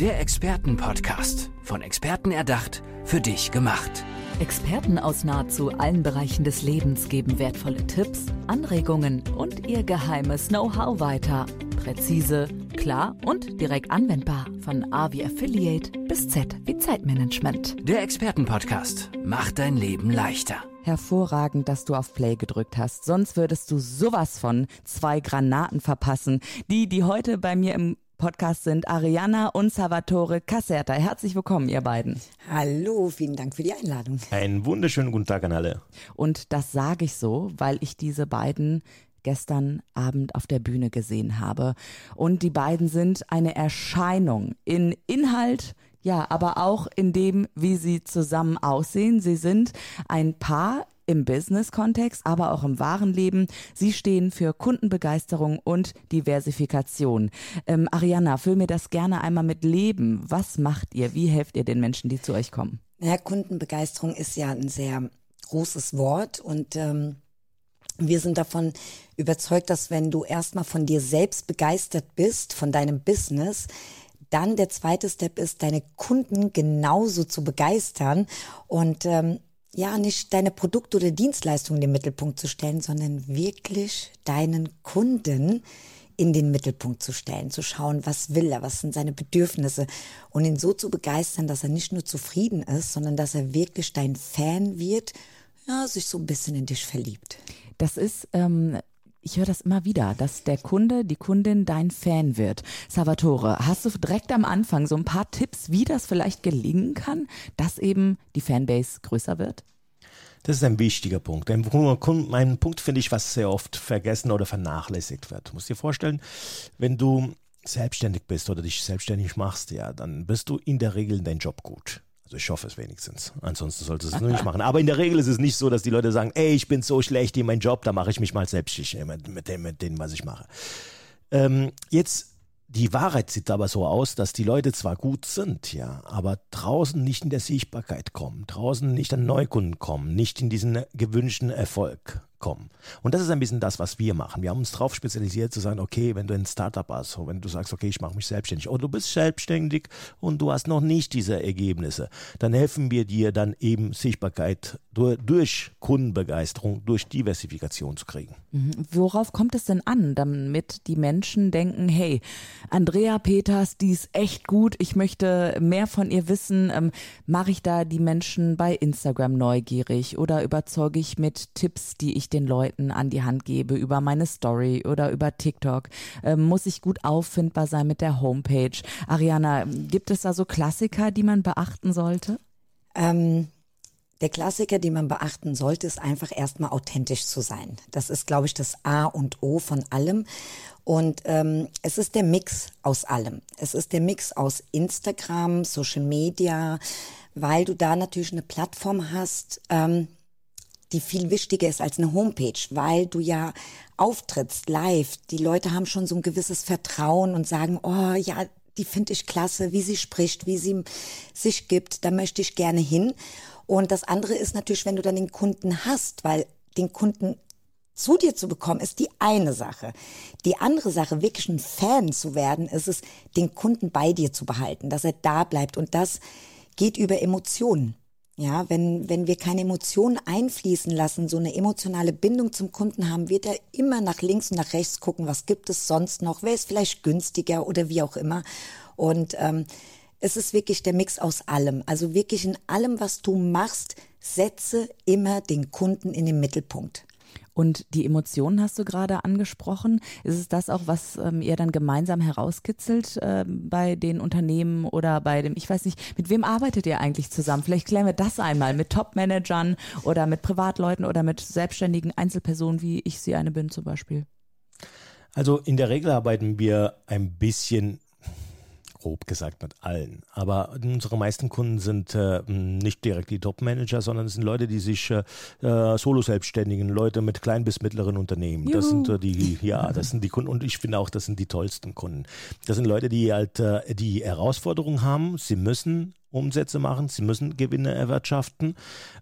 Der Expertenpodcast. Von Experten erdacht, für dich gemacht. Experten aus nahezu allen Bereichen des Lebens geben wertvolle Tipps, Anregungen und ihr geheimes Know-how weiter. Präzise, klar und direkt anwendbar. Von A wie Affiliate bis Z wie Zeitmanagement. Der Expertenpodcast macht dein Leben leichter. Hervorragend, dass du auf Play gedrückt hast. Sonst würdest du sowas von zwei Granaten verpassen. Die, die heute bei mir im Podcast sind Ariana und Salvatore Caserta. Herzlich willkommen, ihr beiden. Hallo, vielen Dank für die Einladung. Einen wunderschönen guten Tag an alle. Und das sage ich so, weil ich diese beiden gestern Abend auf der Bühne gesehen habe. Und die beiden sind eine Erscheinung in Inhalt, ja, aber auch in dem, wie sie zusammen aussehen. Sie sind ein Paar im Business-Kontext, aber auch im wahren Leben. Sie stehen für Kundenbegeisterung und Diversifikation. Ähm, Ariana, füll mir das gerne einmal mit Leben. Was macht ihr? Wie helft ihr den Menschen, die zu euch kommen? Naja, Kundenbegeisterung ist ja ein sehr großes Wort und ähm, wir sind davon überzeugt, dass wenn du erstmal von dir selbst begeistert bist, von deinem Business, dann der zweite Step ist, deine Kunden genauso zu begeistern. Und ähm, ja, nicht deine Produkte oder Dienstleistungen in den Mittelpunkt zu stellen, sondern wirklich deinen Kunden in den Mittelpunkt zu stellen, zu schauen, was will er, was sind seine Bedürfnisse und ihn so zu begeistern, dass er nicht nur zufrieden ist, sondern dass er wirklich dein Fan wird, ja, sich so ein bisschen in dich verliebt. Das ist ähm, ich höre das immer wieder, dass der Kunde, die Kundin dein Fan wird. Salvatore, hast du direkt am Anfang so ein paar Tipps, wie das vielleicht gelingen kann, dass eben die Fanbase größer wird? Das ist ein wichtiger Punkt. Ein, ein Punkt finde ich, was sehr oft vergessen oder vernachlässigt wird. Du musst dir vorstellen, wenn du selbstständig bist oder dich selbstständig machst, ja, dann bist du in der Regel in deinem Job gut. Also ich hoffe es wenigstens. Ansonsten solltest du es nur nicht machen. Aber in der Regel ist es nicht so, dass die Leute sagen, ey, ich bin so schlecht in meinem Job, da mache ich mich mal selbstständig mit, mit, dem, mit dem, was ich mache. Ähm, jetzt die Wahrheit sieht aber so aus, dass die Leute zwar gut sind, ja, aber draußen nicht in der Sichtbarkeit kommen, draußen nicht an Neukunden kommen, nicht in diesen gewünschten Erfolg kommen. Und das ist ein bisschen das, was wir machen. Wir haben uns darauf spezialisiert zu sagen, okay, wenn du ein Startup hast, wenn du sagst, okay, ich mache mich selbstständig oder du bist selbstständig und du hast noch nicht diese Ergebnisse, dann helfen wir dir dann eben Sichtbarkeit durch, durch Kundenbegeisterung, durch Diversifikation zu kriegen. Mhm. Worauf kommt es denn an, damit die Menschen denken, hey, Andrea Peters, die ist echt gut, ich möchte mehr von ihr wissen, ähm, mache ich da die Menschen bei Instagram neugierig oder überzeuge ich mit Tipps, die ich den Leuten an die Hand gebe über meine Story oder über TikTok? Ähm, muss ich gut auffindbar sein mit der Homepage? Ariana, gibt es da so Klassiker, die man beachten sollte? Ähm, der Klassiker, den man beachten sollte, ist einfach erstmal authentisch zu sein. Das ist, glaube ich, das A und O von allem. Und ähm, es ist der Mix aus allem. Es ist der Mix aus Instagram, Social Media, weil du da natürlich eine Plattform hast, ähm, die viel wichtiger ist als eine Homepage, weil du ja auftrittst live. Die Leute haben schon so ein gewisses Vertrauen und sagen, oh ja, die finde ich klasse, wie sie spricht, wie sie sich gibt, da möchte ich gerne hin. Und das andere ist natürlich, wenn du dann den Kunden hast, weil den Kunden zu dir zu bekommen, ist die eine Sache. Die andere Sache, wirklich ein Fan zu werden, ist es, den Kunden bei dir zu behalten, dass er da bleibt. Und das geht über Emotionen. Ja, wenn, wenn wir keine Emotionen einfließen lassen, so eine emotionale Bindung zum Kunden haben, wird er immer nach links und nach rechts gucken, was gibt es sonst noch, wer ist vielleicht günstiger oder wie auch immer. Und ähm, es ist wirklich der Mix aus allem. Also wirklich in allem, was du machst, setze immer den Kunden in den Mittelpunkt. Und die Emotionen hast du gerade angesprochen. Ist es das auch, was ähm, ihr dann gemeinsam herauskitzelt äh, bei den Unternehmen oder bei dem, ich weiß nicht, mit wem arbeitet ihr eigentlich zusammen? Vielleicht klären wir das einmal mit Top-Managern oder mit Privatleuten oder mit selbstständigen Einzelpersonen, wie ich sie eine bin zum Beispiel. Also in der Regel arbeiten wir ein bisschen grob gesagt mit allen. Aber unsere meisten Kunden sind äh, nicht direkt die Top-Manager, sondern es sind Leute, die sich äh, äh, Solo-Selbstständigen, Leute mit kleinen bis mittleren Unternehmen. Juhu. Das sind äh, die, ja, das sind die Kunden und ich finde auch, das sind die tollsten Kunden. Das sind Leute, die halt äh, die Herausforderung haben, sie müssen Umsätze machen, sie müssen Gewinne erwirtschaften,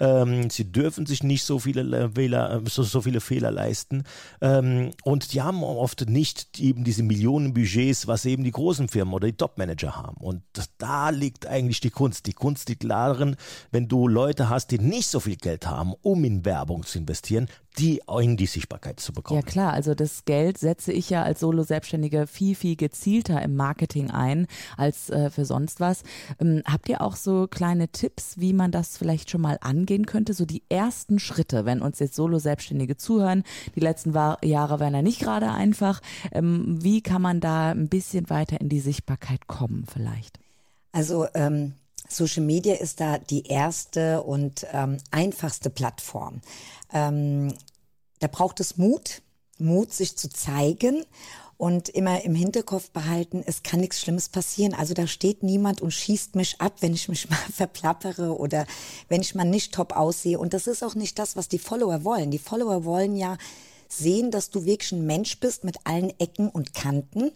ähm, sie dürfen sich nicht so viele Fehler, so, so viele Fehler leisten ähm, und die haben oft nicht eben diese Millionenbudgets, was eben die großen Firmen oder die Topmanager haben. Und da liegt eigentlich die Kunst. Die Kunst liegt darin, wenn du Leute hast, die nicht so viel Geld haben, um in Werbung zu investieren, die in die Sichtbarkeit zu bekommen. Ja klar, also das Geld setze ich ja als Solo-Selbstständige viel, viel gezielter im Marketing ein als äh, für sonst was. Ähm, habt ihr auch so kleine Tipps, wie man das vielleicht schon mal angehen könnte? So die ersten Schritte, wenn uns jetzt Solo-Selbstständige zuhören. Die letzten war Jahre waren ja nicht gerade einfach. Ähm, wie kann man da ein bisschen weiter in die Sichtbarkeit kommen vielleicht? Also ähm, Social Media ist da die erste und ähm, einfachste Plattform. Ähm, da braucht es Mut, Mut, sich zu zeigen und immer im Hinterkopf behalten, es kann nichts Schlimmes passieren. Also da steht niemand und schießt mich ab, wenn ich mich mal verplappere oder wenn ich mal nicht top aussehe. Und das ist auch nicht das, was die Follower wollen. Die Follower wollen ja sehen, dass du wirklich ein Mensch bist mit allen Ecken und Kanten.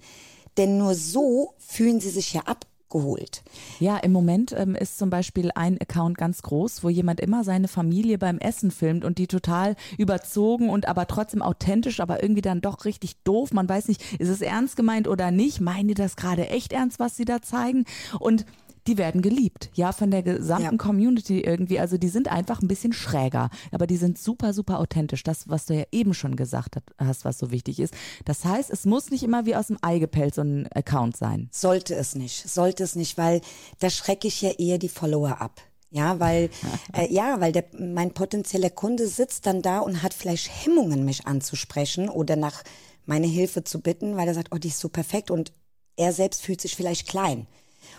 Denn nur so fühlen sie sich ja ab geholt. Ja, im Moment ähm, ist zum Beispiel ein Account ganz groß, wo jemand immer seine Familie beim Essen filmt und die total überzogen und aber trotzdem authentisch, aber irgendwie dann doch richtig doof. Man weiß nicht, ist es ernst gemeint oder nicht? Meinen die das gerade echt ernst, was sie da zeigen? Und die werden geliebt, ja, von der gesamten ja. Community irgendwie. Also die sind einfach ein bisschen schräger, aber die sind super, super authentisch. Das, was du ja eben schon gesagt hast, was so wichtig ist. Das heißt, es muss nicht immer wie aus dem Ei gepellt so ein Account sein. Sollte es nicht, sollte es nicht, weil da schrecke ich ja eher die Follower ab. Ja, weil äh, ja, weil der, mein potenzieller Kunde sitzt dann da und hat vielleicht Hemmungen, mich anzusprechen oder nach meine Hilfe zu bitten, weil er sagt, oh, die ist so perfekt und er selbst fühlt sich vielleicht klein.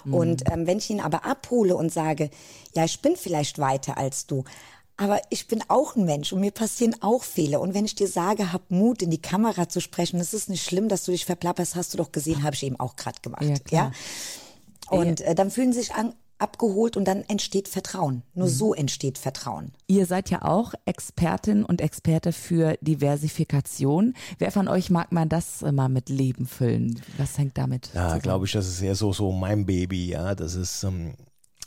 Mhm. Und ähm, wenn ich ihn aber abhole und sage, ja, ich bin vielleicht weiter als du, aber ich bin auch ein Mensch und mir passieren auch Fehler. Und wenn ich dir sage, hab Mut, in die Kamera zu sprechen, es ist nicht schlimm, dass du dich verplapperst, hast du doch gesehen, habe ich eben auch gerade gemacht. Ja, ja? Und äh, dann fühlen sich an, abgeholt und dann entsteht Vertrauen. Nur mhm. so entsteht Vertrauen. Ihr seid ja auch Expertin und Experte für Diversifikation. Wer von euch mag man das mal mit Leben füllen? Was hängt damit? Ja, glaube ich, das ist eher so, so mein Baby, ja. Das ist, ähm,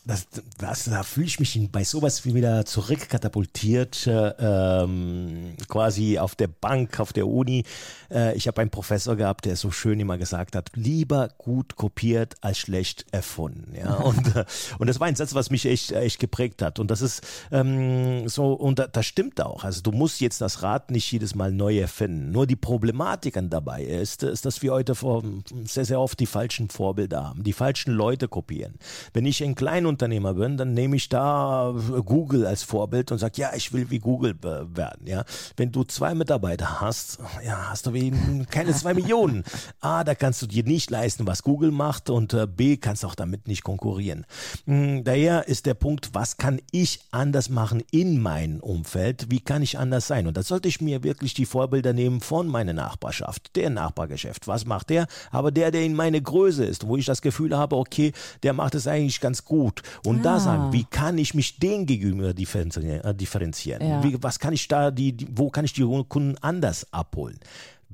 das, das, da fühle ich mich bei sowas wie wieder zurückkatapultiert, ähm, quasi auf der Bank, auf der Uni. Äh, ich habe einen Professor gehabt, der so schön immer gesagt hat, lieber gut kopiert als schlecht erfunden. Ja? Und, äh, und das war ein Satz, was mich echt, echt geprägt hat. Und das ist ähm, so, und da, das stimmt auch. Also du musst jetzt das Rad nicht jedes Mal neu erfinden. Nur die Problematik an dabei ist, ist, dass wir heute vor, sehr, sehr oft die falschen Vorbilder haben, die falschen Leute kopieren. Wenn ich ein kleiner Kleinunternehmer bin, dann nehme ich da Google als Vorbild und sage, ja, ich will wie Google werden. Ja, wenn du zwei Mitarbeiter hast, ja, hast du keine zwei Millionen. A, da kannst du dir nicht leisten, was Google macht und äh, B, kannst auch damit nicht konkurrieren. Hm, daher ist der Punkt, was kann ich anders machen in meinem Umfeld? Wie kann ich anders sein? Und da sollte ich mir wirklich die Vorbilder nehmen von meiner Nachbarschaft, der Nachbargeschäft. Was macht der? Aber der, der in meine Größe ist, wo ich das Gefühl habe, okay, der macht es eigentlich ganz gut und ah. da sagen, wie kann ich mich den gegenüber äh, differenzieren? Ja. Wie, was kann ich da, die, die, wo kann ich die Kunden anders abholen?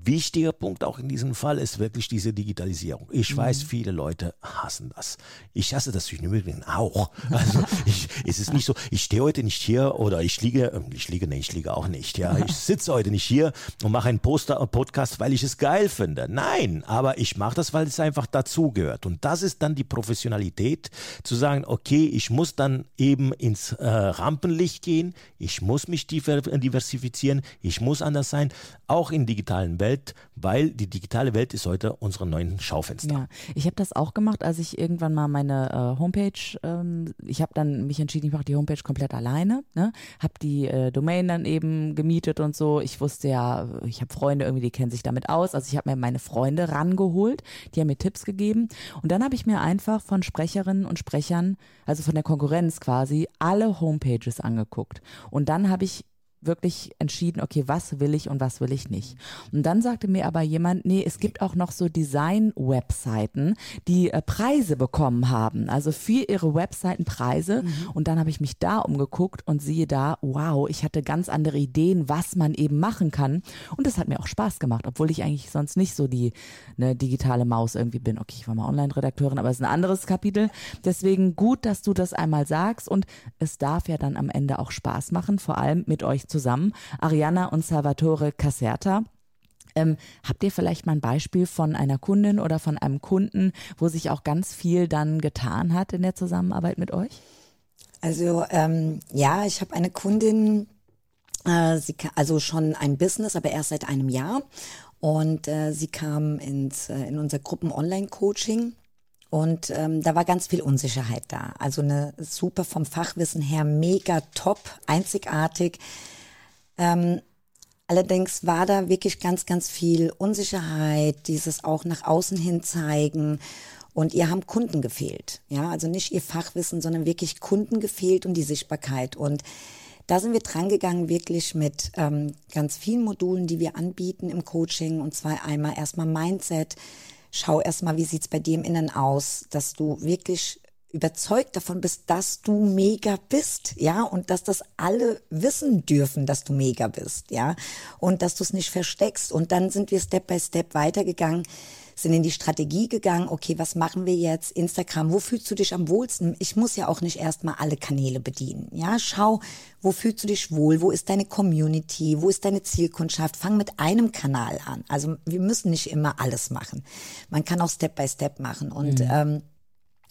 Wichtiger Punkt auch in diesem Fall ist wirklich diese Digitalisierung. Ich mhm. weiß, viele Leute hassen das. Ich hasse das im Übrigen auch. Also ich, es ist nicht so, ich stehe heute nicht hier oder ich liege, ähm, ich liege, nee, ich liege auch nicht. Ja, ich sitze heute nicht hier und mache einen Poster, Podcast, weil ich es geil finde. Nein, aber ich mache das, weil es einfach dazugehört. Und das ist dann die Professionalität, zu sagen, okay, ich muss dann eben ins äh, Rampenlicht gehen, ich muss mich diversifizieren, ich muss anders sein, auch in digitalen Welt Welt, weil die digitale Welt ist heute unsere neuen Schaufenster. Ja, ich habe das auch gemacht, als ich irgendwann mal meine äh, Homepage, ähm, ich habe dann mich entschieden, ich mache die Homepage komplett alleine, ne? habe die äh, Domain dann eben gemietet und so. Ich wusste ja, ich habe Freunde irgendwie, die kennen sich damit aus. Also ich habe mir meine Freunde rangeholt, die haben mir Tipps gegeben und dann habe ich mir einfach von Sprecherinnen und Sprechern, also von der Konkurrenz quasi, alle Homepages angeguckt und dann habe ich wirklich entschieden, okay, was will ich und was will ich nicht. Und dann sagte mir aber jemand, nee, es gibt auch noch so Design-Webseiten, die äh, Preise bekommen haben, also für ihre Webseiten Preise. Mhm. Und dann habe ich mich da umgeguckt und siehe da, wow, ich hatte ganz andere Ideen, was man eben machen kann. Und das hat mir auch Spaß gemacht, obwohl ich eigentlich sonst nicht so die eine digitale Maus irgendwie bin. Okay, ich war mal Online-Redakteurin, aber es ist ein anderes Kapitel. Deswegen gut, dass du das einmal sagst und es darf ja dann am Ende auch Spaß machen, vor allem mit euch zusammen, Ariana und Salvatore Caserta. Ähm, habt ihr vielleicht mal ein Beispiel von einer Kundin oder von einem Kunden, wo sich auch ganz viel dann getan hat in der Zusammenarbeit mit euch? Also ähm, ja, ich habe eine Kundin, äh, sie, also schon ein Business, aber erst seit einem Jahr. Und äh, sie kam ins, äh, in unser Gruppen-Online-Coaching. Und ähm, da war ganz viel Unsicherheit da. Also eine super vom Fachwissen her, mega top, einzigartig. Ähm, allerdings war da wirklich ganz, ganz viel Unsicherheit, dieses auch nach außen hin zeigen. Und ihr haben Kunden gefehlt. Ja, also nicht ihr Fachwissen, sondern wirklich Kunden gefehlt und die Sichtbarkeit. Und da sind wir drangegangen, wirklich mit ähm, ganz vielen Modulen, die wir anbieten im Coaching. Und zwar einmal erstmal Mindset. Schau erstmal, wie sieht's bei dir im Innen aus, dass du wirklich überzeugt davon bist, dass du mega bist, ja, und dass das alle wissen dürfen, dass du mega bist, ja, und dass du es nicht versteckst. Und dann sind wir Step by Step weitergegangen, sind in die Strategie gegangen, okay, was machen wir jetzt? Instagram, wo fühlst du dich am wohlsten? Ich muss ja auch nicht erstmal alle Kanäle bedienen, ja, schau, wo fühlst du dich wohl? Wo ist deine Community? Wo ist deine Zielkundschaft? Fang mit einem Kanal an. Also wir müssen nicht immer alles machen. Man kann auch Step by Step machen und mhm. ähm,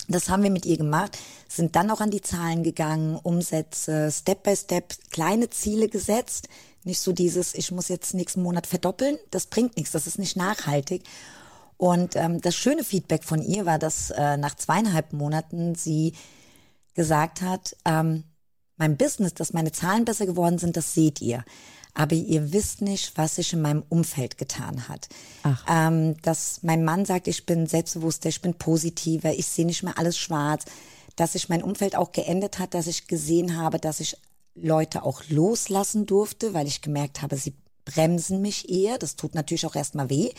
das haben wir mit ihr gemacht, sind dann auch an die Zahlen gegangen, Umsätze, Step by Step, kleine Ziele gesetzt. Nicht so dieses, ich muss jetzt nächsten Monat verdoppeln, das bringt nichts, das ist nicht nachhaltig. Und ähm, das schöne Feedback von ihr war, dass äh, nach zweieinhalb Monaten sie gesagt hat, ähm, mein Business, dass meine Zahlen besser geworden sind, das seht ihr aber ihr wisst nicht, was sich in meinem Umfeld getan hat. Ähm, dass mein Mann sagt, ich bin selbstbewusster, ich bin positiver, ich sehe nicht mehr alles schwarz, dass sich mein Umfeld auch geändert hat, dass ich gesehen habe, dass ich Leute auch loslassen durfte, weil ich gemerkt habe, sie bremsen mich eher. Das tut natürlich auch erstmal weh.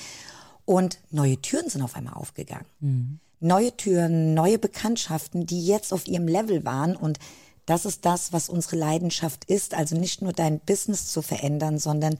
Und neue Türen sind auf einmal aufgegangen. Mhm. Neue Türen, neue Bekanntschaften, die jetzt auf ihrem Level waren und das ist das, was unsere Leidenschaft ist. Also nicht nur dein Business zu verändern, sondern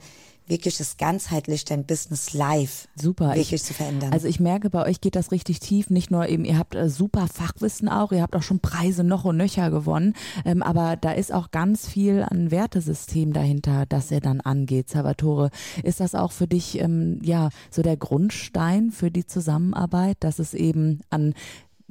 wirklich es ganzheitlich dein Business live super wirklich ich, zu verändern. Also ich merke, bei euch geht das richtig tief. Nicht nur eben, ihr habt äh, super Fachwissen auch, ihr habt auch schon Preise noch und nöcher gewonnen, ähm, aber da ist auch ganz viel an Wertesystem dahinter, das ihr dann angeht. Salvatore, ist das auch für dich ähm, ja so der Grundstein für die Zusammenarbeit, dass es eben an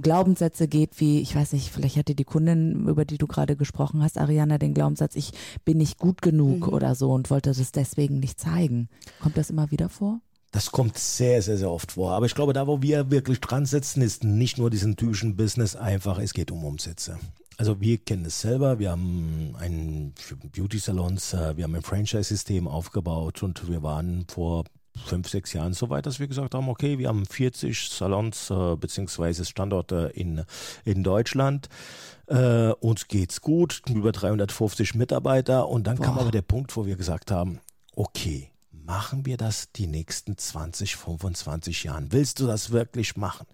Glaubenssätze geht, wie, ich weiß nicht, vielleicht hatte die Kundin, über die du gerade gesprochen hast, Ariana, den Glaubenssatz, ich bin nicht gut genug mhm. oder so und wollte das deswegen nicht zeigen. Kommt das immer wieder vor? Das kommt sehr, sehr, sehr oft vor. Aber ich glaube, da, wo wir wirklich dran sitzen, ist nicht nur diesen typischen Business einfach, es geht um Umsätze. Also wir kennen es selber, wir haben ein Beauty Salons, äh, wir haben ein Franchise-System aufgebaut und wir waren vor fünf, sechs Jahren so weit, dass wir gesagt haben, okay, wir haben 40 Salons äh, beziehungsweise Standorte in, in Deutschland. Äh, uns geht's gut, über 350 Mitarbeiter und dann Boah. kam aber der Punkt, wo wir gesagt haben, okay, machen wir das die nächsten 20, 25 Jahren? Willst du das wirklich machen?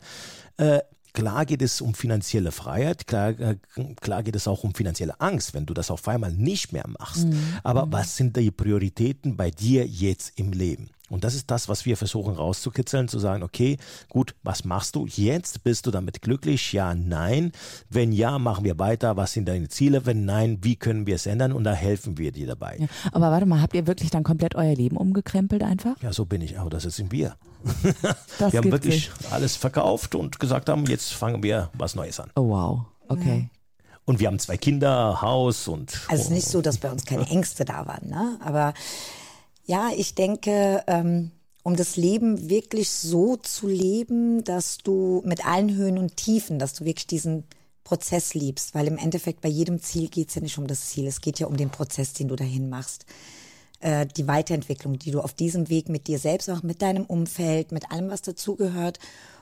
Äh, Klar geht es um finanzielle Freiheit, klar, äh, klar geht es auch um finanzielle Angst, wenn du das auf einmal nicht mehr machst. Mhm. Aber mhm. was sind die Prioritäten bei dir jetzt im Leben? Und das ist das, was wir versuchen rauszukitzeln, zu sagen, okay, gut, was machst du jetzt? Bist du damit glücklich? Ja, nein. Wenn ja, machen wir weiter. Was sind deine Ziele? Wenn nein, wie können wir es ändern? Und da helfen wir dir dabei. Ja, aber warte mal, habt ihr wirklich dann komplett euer Leben umgekrempelt einfach? Ja, so bin ich. Aber das sind wir. wir haben wirklich nicht. alles verkauft und gesagt haben, jetzt fangen wir was Neues an. Oh wow, okay. Ja. Und wir haben zwei Kinder, Haus und. Also es ist nicht so, dass bei uns keine Ängste da waren, ne? Aber ja, ich denke, ähm, um das Leben wirklich so zu leben, dass du mit allen Höhen und Tiefen, dass du wirklich diesen Prozess liebst, weil im Endeffekt bei jedem Ziel geht es ja nicht um das Ziel, es geht ja um den Prozess, den du dahin machst. Äh, die Weiterentwicklung, die du auf diesem Weg mit dir selbst auch mit deinem Umfeld, mit allem, was dazugehört.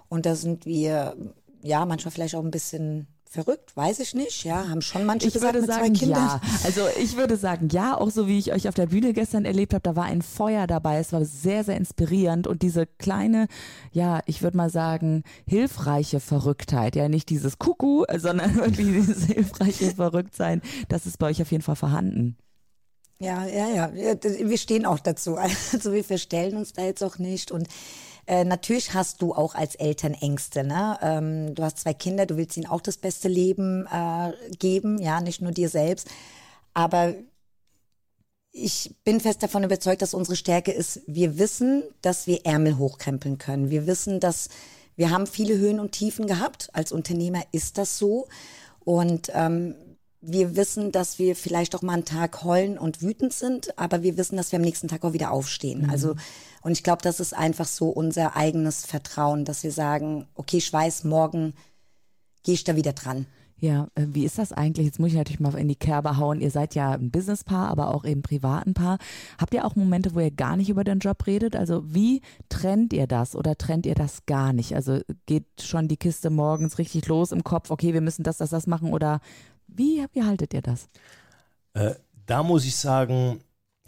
Und da sind wir, ja, manchmal vielleicht auch ein bisschen verrückt, weiß ich nicht. Ja, haben schon manche Ich gesagt würde sagen, ja. Also ich würde sagen, ja, auch so wie ich euch auf der Bühne gestern erlebt habe, da war ein Feuer dabei. Es war sehr, sehr inspirierend und diese kleine, ja, ich würde mal sagen, hilfreiche Verrücktheit, ja, nicht dieses Kuckuck, sondern wirklich dieses hilfreiche Verrücktsein, das ist bei euch auf jeden Fall vorhanden. Ja, ja, ja. Wir- Wir stehen auch dazu. Also wir verstellen uns da jetzt auch nicht. Und äh, natürlich hast du auch als Eltern Ängste. Ne? Ähm, du hast zwei Kinder, du willst ihnen auch das beste Leben äh, geben, ja, nicht nur dir selbst. Aber ich bin fest davon überzeugt, dass unsere Stärke ist, wir wissen, dass wir Ärmel hochkrempeln können. Wir wissen, dass wir haben viele Höhen und Tiefen gehabt. Als Unternehmer ist das so. Und ähm, wir wissen, dass wir vielleicht auch mal einen Tag heulen und wütend sind, aber wir wissen, dass wir am nächsten Tag auch wieder aufstehen. Also, und ich glaube, das ist einfach so unser eigenes Vertrauen, dass wir sagen, okay, ich weiß, morgen gehe ich da wieder dran. Ja, äh, wie ist das eigentlich? Jetzt muss ich natürlich mal in die Kerbe hauen. Ihr seid ja ein Businesspaar, aber auch eben privaten Paar. Habt ihr auch Momente, wo ihr gar nicht über den Job redet? Also wie trennt ihr das oder trennt ihr das gar nicht? Also geht schon die Kiste morgens richtig los im Kopf, okay, wir müssen das, das, das machen oder wie, wie haltet ihr das? Äh, da muss ich sagen,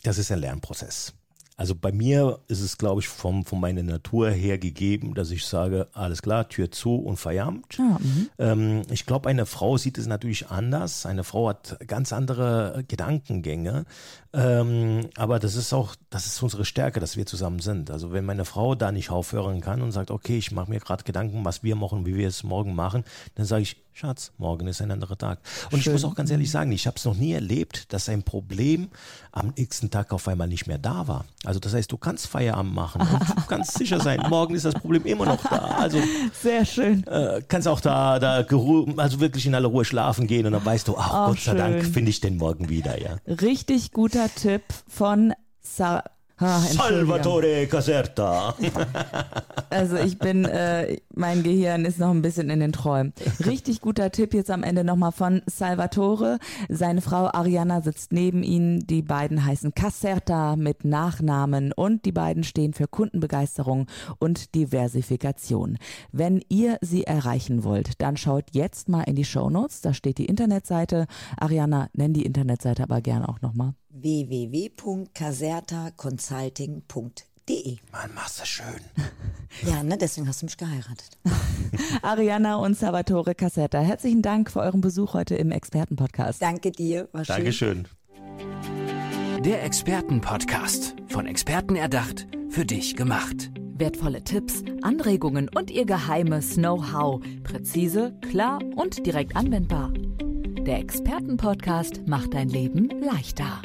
das ist ein Lernprozess. Also bei mir ist es, glaube ich, vom, von meiner Natur her gegeben, dass ich sage, alles klar, Tür zu und Feierabend. Ja, mhm. Ähm, ich glaube, eine Frau sieht es natürlich anders. Eine Frau hat ganz andere Gedankengänge. Ähm, aber das ist auch, das ist unsere Stärke, dass wir zusammen sind. Also wenn meine Frau da nicht aufhören kann und sagt, okay, ich mache mir gerade Gedanken, was wir machen, wie wir es morgen machen, dann sage ich, Schatz, morgen ist ein anderer Tag. Und ich Schön. muss auch ganz ehrlich sagen, ich habe es noch nie erlebt, dass ein Problem am nächsten Tag auf einmal nicht mehr da war. Also das heißt, du kannst Feierabend machen und du kannst sicher sein, morgen ist das Problem immer noch da. Also Sehr schön. äh, kannst auch da, da also wirklich in aller Ruhe schlafen gehen und dann weißt du, ach Ach, Gott sei Dank schön. finde ich den morgen wieder, ja. Richtig guter Tipp von Sa Ah. Salvatore Caserta. Also ich bin, äh, mein Gehirn ist noch ein bisschen in den Träumen. Richtig guter Tipp jetzt am Ende nochmal von Salvatore. Seine Frau Ariana sitzt neben ihm. Die beiden heißen Caserta mit Nachnamen und die beiden stehen für Kundenbegeisterung und Diversifikation. Wenn ihr sie erreichen wollt, dann schaut jetzt mal in die Shownotes. Da steht die Internetseite. Ariana, nenn die Internetseite aber gerne auch nochmal. www.casertaconsulting.de Mann, machst du schön. Ja, ne, deswegen hast du mich geheiratet. Ariana und Salvatore Caserta, herzlichen Dank für euren Besuch heute im Expertenpodcast. Danke dir, war schön. Dankeschön. Der Expertenpodcast. Von Experten erdacht, für dich gemacht. Wertvolle Tipps, Anregungen und ihr geheimes Know-how. Präzise, klar und direkt anwendbar. Der Expertenpodcast macht dein Leben leichter.